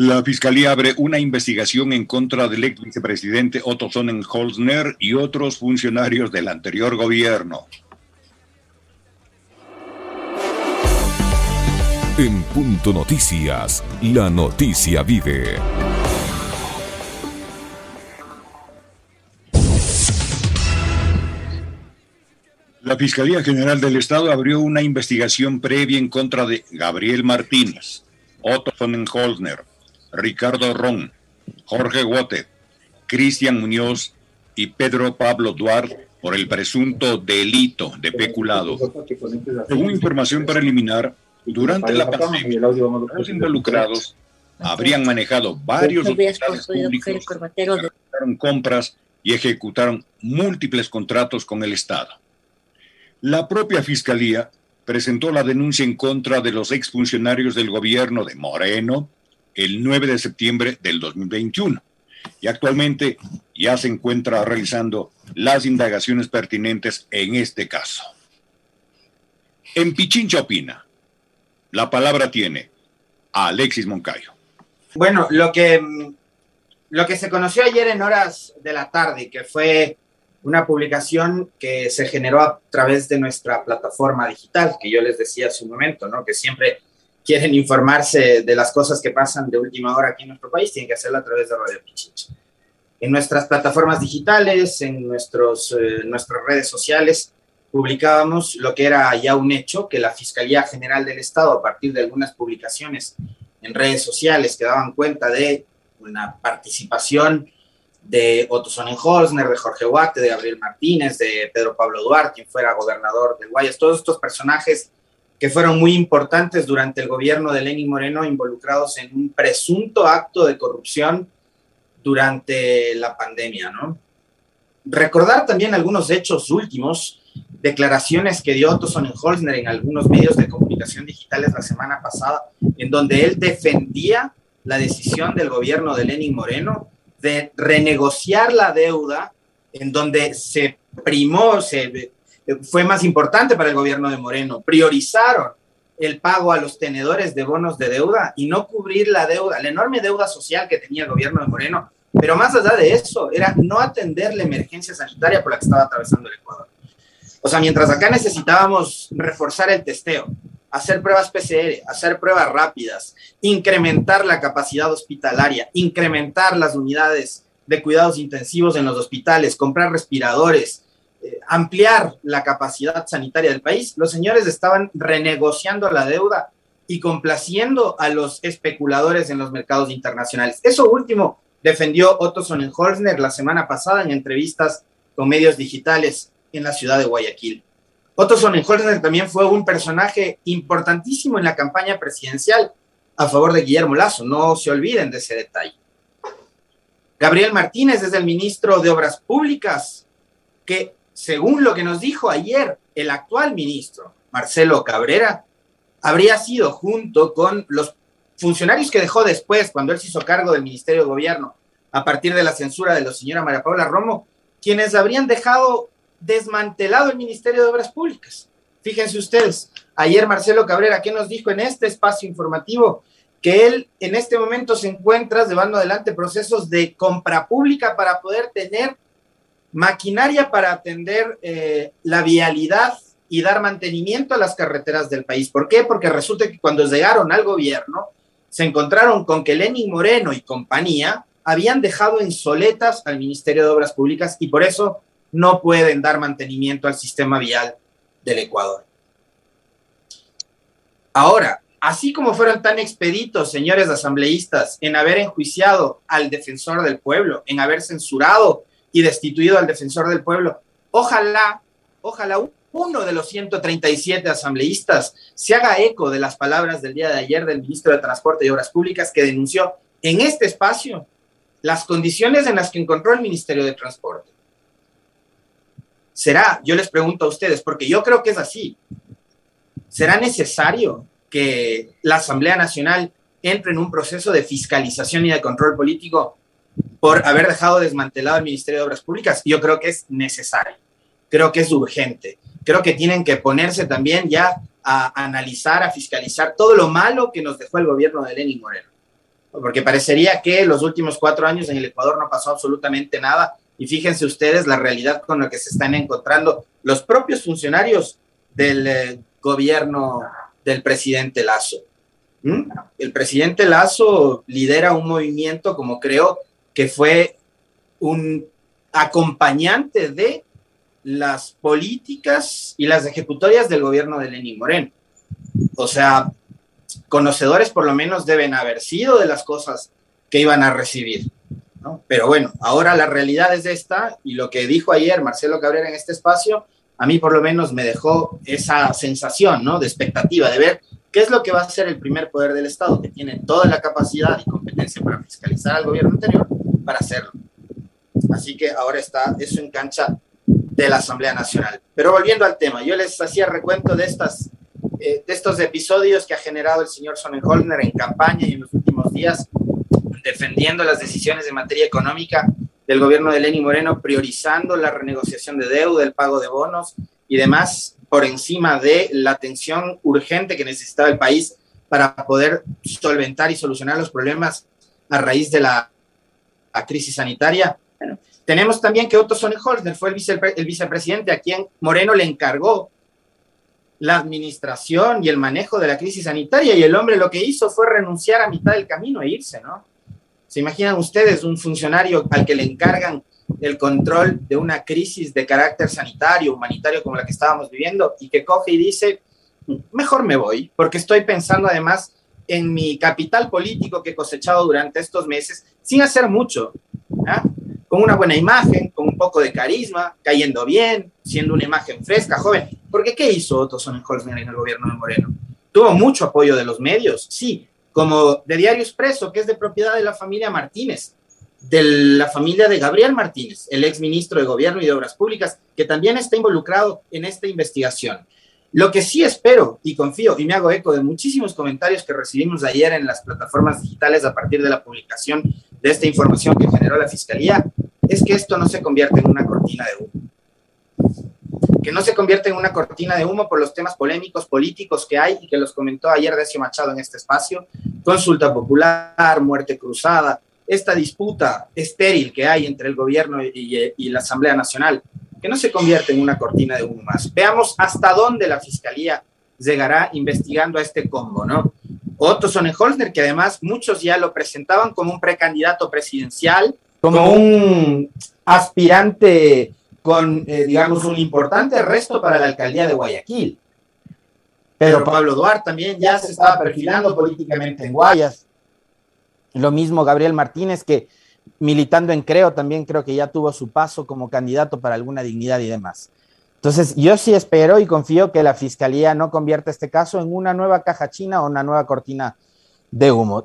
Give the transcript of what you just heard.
La Fiscalía abre una investigación en contra del ex vicepresidente Otto Sonnenholzner y otros funcionarios del anterior gobierno. En Punto Noticias, la noticia vive. La Fiscalía General del Estado abrió una investigación previa en contra de Gabriel Martínez, Otto Sonnenholzner, Ricardo Ron, Jorge Guote, Cristian Muñoz y Pedro Pablo Duarte por el presunto delito de peculado. Según información preliminar, durante la pandemia, los involucrados habrían manejado varios públicos, compras y ejecutaron múltiples contratos con el Estado. La propia Fiscalía presentó la denuncia en contra de los exfuncionarios del gobierno de Moreno, el 9 de septiembre del 2021 y actualmente ya se encuentra realizando las indagaciones pertinentes en este caso. En Pichincha opina. La palabra tiene Alexis Moncayo. Bueno, lo que, lo que se conoció ayer en horas de la tarde, que fue una publicación que se generó a través de nuestra plataforma digital, que yo les decía hace un momento, ¿no? Que siempre quieren informarse de las cosas que pasan de última hora aquí en nuestro país, tienen que hacerlo a través de Radio Pichincha. En nuestras plataformas digitales, en nuestros, eh, nuestras redes sociales, publicábamos lo que era ya un hecho, que la Fiscalía General del Estado, a partir de algunas publicaciones en redes sociales que daban cuenta de una participación de Otto Sonnenholzner, de Jorge Huate, de Gabriel Martínez, de Pedro Pablo Duarte, quien fuera gobernador de Guayas, todos estos personajes que fueron muy importantes durante el gobierno de Lenín Moreno, involucrados en un presunto acto de corrupción durante la pandemia, ¿no? Recordar también algunos hechos últimos, declaraciones que dio Otto Sonnenholzner en algunos medios de comunicación digitales la semana pasada, en donde él defendía la decisión del gobierno de Lenín Moreno de renegociar la deuda, en donde se primó, se fue más importante para el gobierno de Moreno. Priorizaron el pago a los tenedores de bonos de deuda y no cubrir la deuda, la enorme deuda social que tenía el gobierno de Moreno. Pero más allá de eso, era no atender la emergencia sanitaria por la que estaba atravesando el Ecuador. O sea, mientras acá necesitábamos reforzar el testeo, hacer pruebas PCR, hacer pruebas rápidas, incrementar la capacidad hospitalaria, incrementar las unidades de cuidados intensivos en los hospitales, comprar respiradores, eh, ampliar la capacidad sanitaria del país, los señores estaban renegociando la deuda y complaciendo a los especuladores en los mercados internacionales. Eso último defendió Otto Sonnenholzner la semana pasada en entrevistas con medios digitales en la ciudad de Guayaquil. Otto Sonnenholzner también fue un personaje importantísimo en la campaña presidencial a favor de Guillermo Lazo, no se olviden de ese detalle. Gabriel Martínez es el ministro de Obras Públicas, que según lo que nos dijo ayer el actual ministro, Marcelo Cabrera, habría sido junto con los funcionarios que dejó después, cuando él se hizo cargo del Ministerio de Gobierno, a partir de la censura de la señora María Paula Romo, quienes habrían dejado desmantelado el Ministerio de Obras Públicas. Fíjense ustedes, ayer Marcelo Cabrera, ¿qué nos dijo en este espacio informativo? Que él en este momento se encuentra llevando adelante procesos de compra pública para poder tener maquinaria para atender eh, la vialidad y dar mantenimiento a las carreteras del país. ¿Por qué? Porque resulta que cuando llegaron al gobierno, se encontraron con que Lenin Moreno y compañía habían dejado en soletas al Ministerio de Obras Públicas y por eso no pueden dar mantenimiento al sistema vial del Ecuador. Ahora, así como fueron tan expeditos, señores asambleístas, en haber enjuiciado al defensor del pueblo, en haber censurado y destituido al defensor del pueblo. Ojalá, ojalá uno de los 137 asambleístas se haga eco de las palabras del día de ayer del ministro de Transporte y Obras Públicas que denunció en este espacio las condiciones en las que encontró el Ministerio de Transporte. ¿Será, yo les pregunto a ustedes, porque yo creo que es así, ¿será necesario que la Asamblea Nacional entre en un proceso de fiscalización y de control político por haber dejado desmantelado el Ministerio de Obras Públicas, yo creo que es necesario, creo que es urgente, creo que tienen que ponerse también ya a analizar, a fiscalizar todo lo malo que nos dejó el gobierno de Lenin Moreno. porque parecería que los últimos cuatro años en el Ecuador no pasó absolutamente nada. Y fíjense ustedes la realidad con la que se están encontrando los propios funcionarios del eh, gobierno del presidente Lazo. ¿Mm? El presidente Lazo lidera un movimiento como creo que fue un acompañante de las políticas y las ejecutorias del gobierno de Lenín Moreno. O sea, conocedores por lo menos deben haber sido de las cosas que iban a recibir. Pero bueno, ahora la realidad es esta y lo que dijo ayer Marcelo Cabrera en este espacio, a mí por lo menos me dejó esa sensación ¿no? de expectativa, de ver qué es lo que va a hacer el primer poder del Estado, que tiene toda la capacidad y competencia para fiscalizar al gobierno anterior, para hacerlo. Así que ahora está eso en cancha de la Asamblea Nacional. Pero volviendo al tema, yo les hacía recuento de, estas, eh, de estos episodios que ha generado el señor Sonnenholzner en campaña y en los últimos días, defendiendo las decisiones de materia económica del gobierno de Lenín Moreno, priorizando la renegociación de deuda, el pago de bonos y demás por encima de la atención urgente que necesitaba el país para poder solventar y solucionar los problemas a raíz de la, la crisis sanitaria. Bueno, tenemos también que Otto Sonnenholzner fue el, vice, el vicepresidente a quien Moreno le encargó la administración y el manejo de la crisis sanitaria y el hombre lo que hizo fue renunciar a mitad del camino e irse, ¿no? ¿Se imaginan ustedes un funcionario al que le encargan el control de una crisis de carácter sanitario, humanitario como la que estábamos viviendo y que coge y dice, mejor me voy, porque estoy pensando además en mi capital político que he cosechado durante estos meses sin hacer mucho. con una buena imagen, con un poco de carisma, cayendo bien, siendo una imagen fresca, joven. Porque ¿qué hizo Otto Sonnenholzner en el gobierno de Moreno? Tuvo mucho apoyo de los medios, sí, como de Diario Expreso, que es de propiedad de la familia Martínez, de la familia de Gabriel Martínez, el ex ministro de Gobierno y de Obras Públicas, que también está involucrado en esta investigación. Lo que sí espero y confío, y me hago eco de muchísimos comentarios que recibimos ayer en las plataformas digitales a partir de la publicación de esta información que generó la Fiscalía, es que esto no se convierta en una cortina de humo. Que no se convierta en una cortina de humo por los temas polémicos, políticos que hay y que los comentó ayer Decio Machado en este espacio. Consulta popular, muerte cruzada, esta disputa estéril que hay entre el gobierno y, y la Asamblea Nacional que no se convierta en una cortina de humo más. Veamos hasta dónde la Fiscalía llegará investigando a este combo, ¿no? Otto Sonnenholzner, que además muchos ya lo presentaban como un precandidato presidencial, como un aspirante con, eh, digamos, un importante resto para la alcaldía de Guayaquil. Pero Pablo Duarte también ya se estaba perfilando políticamente en Guayas. Lo mismo Gabriel Martínez, que militando en Creo, también creo que ya tuvo su paso como candidato para alguna dignidad y demás. Entonces, yo sí espero y confío que la fiscalía no convierta este caso en una nueva caja china o una nueva cortina de humo.